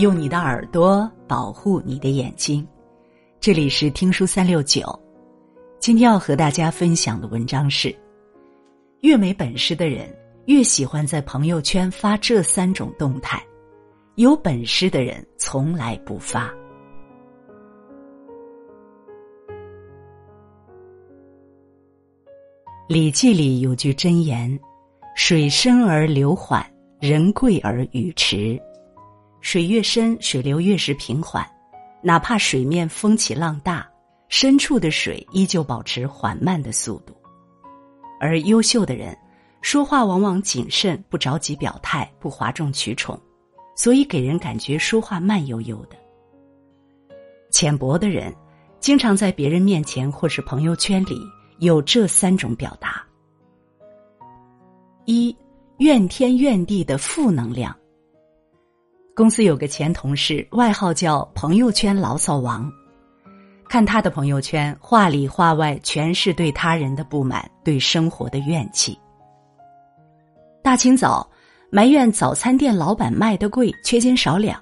用你的耳朵保护你的眼睛。这里是听书三六九，今天要和大家分享的文章是：越没本事的人越喜欢在朋友圈发这三种动态，有本事的人从来不发。《礼记》里有句箴言：“水深而流缓，人贵而语迟。”水越深，水流越是平缓，哪怕水面风起浪大，深处的水依旧保持缓慢的速度。而优秀的人，说话往往谨慎，不着急表态，不哗众取宠，所以给人感觉说话慢悠悠的。浅薄的人，经常在别人面前或是朋友圈里有这三种表达：一，怨天怨地的负能量。公司有个前同事，外号叫“朋友圈牢骚王”。看他的朋友圈，话里话外全是对他人的不满，对生活的怨气。大清早埋怨早餐店老板卖的贵，缺斤少两；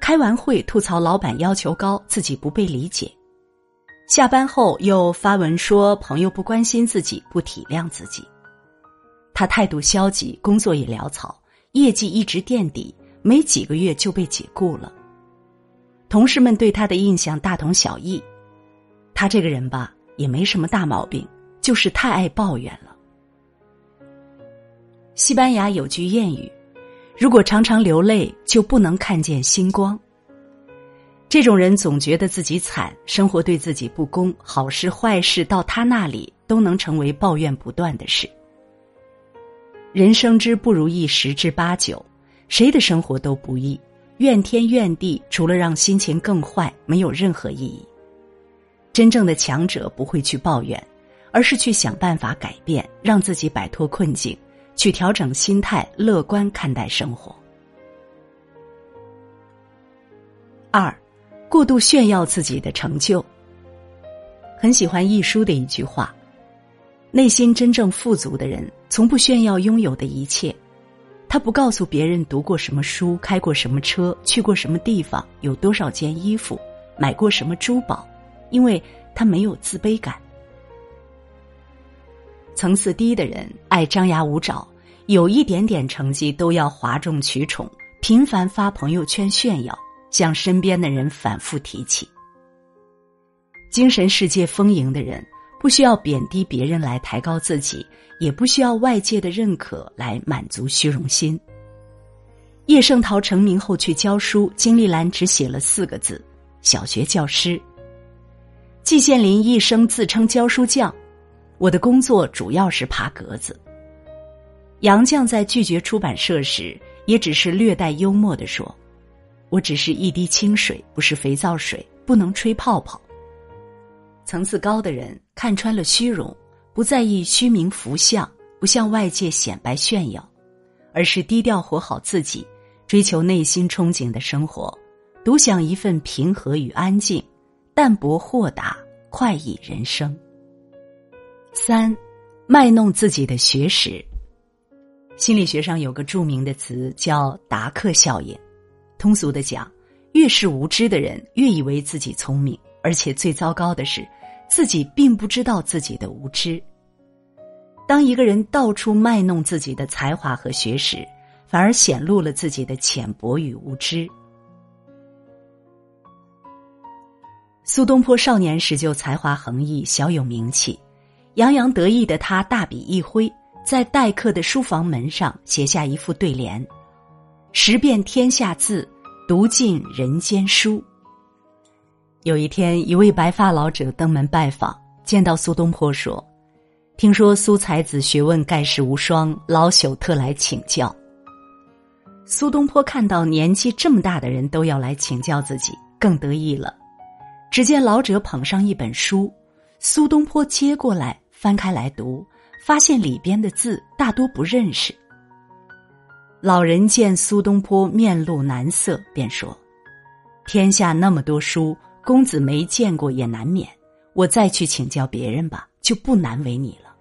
开完会吐槽老板要求高，自己不被理解；下班后又发文说朋友不关心自己，不体谅自己。他态度消极，工作也潦草，业绩一直垫底。没几个月就被解雇了。同事们对他的印象大同小异，他这个人吧也没什么大毛病，就是太爱抱怨了。西班牙有句谚语：“如果常常流泪，就不能看见星光。”这种人总觉得自己惨，生活对自己不公，好事坏事到他那里都能成为抱怨不断的事。人生之不如意十之八九。谁的生活都不易，怨天怨地除了让心情更坏，没有任何意义。真正的强者不会去抱怨，而是去想办法改变，让自己摆脱困境，去调整心态，乐观看待生活。二，过度炫耀自己的成就。很喜欢易书的一句话：内心真正富足的人，从不炫耀拥有的一切。他不告诉别人读过什么书、开过什么车、去过什么地方、有多少件衣服、买过什么珠宝，因为他没有自卑感。层次低的人爱张牙舞爪，有一点点成绩都要哗众取宠，频繁发朋友圈炫耀，向身边的人反复提起。精神世界丰盈的人。不需要贬低别人来抬高自己，也不需要外界的认可来满足虚荣心。叶圣陶成名后去教书，金丽兰只写了四个字：“小学教师。”季羡林一生自称教书匠，我的工作主要是爬格子。杨绛在拒绝出版社时，也只是略带幽默的说：“我只是一滴清水，不是肥皂水，不能吹泡泡。”层次高的人看穿了虚荣，不在意虚名浮相，不向外界显摆炫耀，而是低调活好自己，追求内心憧憬的生活，独享一份平和与安静，淡泊豁达，快意人生。三，卖弄自己的学识。心理学上有个著名的词叫“达克效应”，通俗的讲，越是无知的人，越以为自己聪明。而且最糟糕的是，自己并不知道自己的无知。当一个人到处卖弄自己的才华和学识，反而显露了自己的浅薄与无知。苏东坡少年时就才华横溢，小有名气，洋洋得意的他大笔一挥，在待客的书房门上写下一副对联：“识遍天下字，读尽人间书。”有一天，一位白发老者登门拜访，见到苏东坡说：“听说苏才子学问盖世无双，老朽特来请教。”苏东坡看到年纪这么大的人都要来请教自己，更得意了。只见老者捧上一本书，苏东坡接过来翻开来读，发现里边的字大多不认识。老人见苏东坡面露难色，便说：“天下那么多书。”公子没见过也难免，我再去请教别人吧，就不难为你了。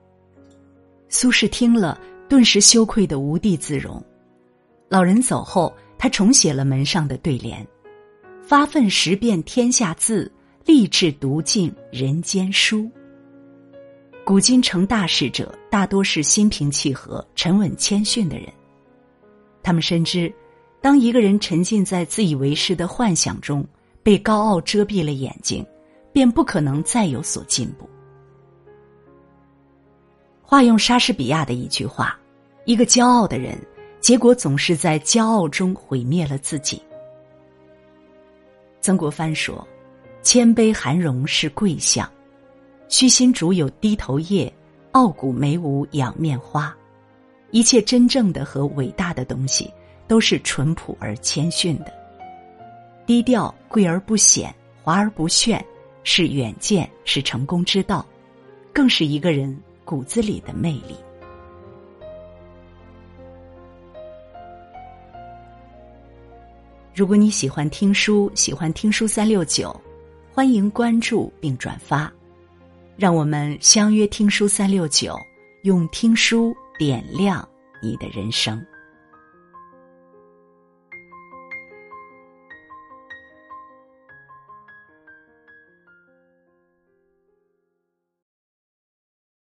苏轼听了，顿时羞愧的无地自容。老人走后，他重写了门上的对联：“发愤识遍天下字，立志读尽人间书。”古今成大事者，大多是心平气和、沉稳谦逊的人。他们深知，当一个人沉浸在自以为是的幻想中，被高傲遮蔽了眼睛，便不可能再有所进步。化用莎士比亚的一句话：“一个骄傲的人，结果总是在骄傲中毁灭了自己。”曾国藩说：“谦卑含容是贵相。”虚心竹有低头叶，傲骨梅无仰面花。一切真正的和伟大的东西，都是淳朴而谦逊的。低调、贵而不显、华而不炫，是远见，是成功之道，更是一个人骨子里的魅力。如果你喜欢听书，喜欢听书三六九，欢迎关注并转发。让我们相约听书三六九，用听书点亮你的人生。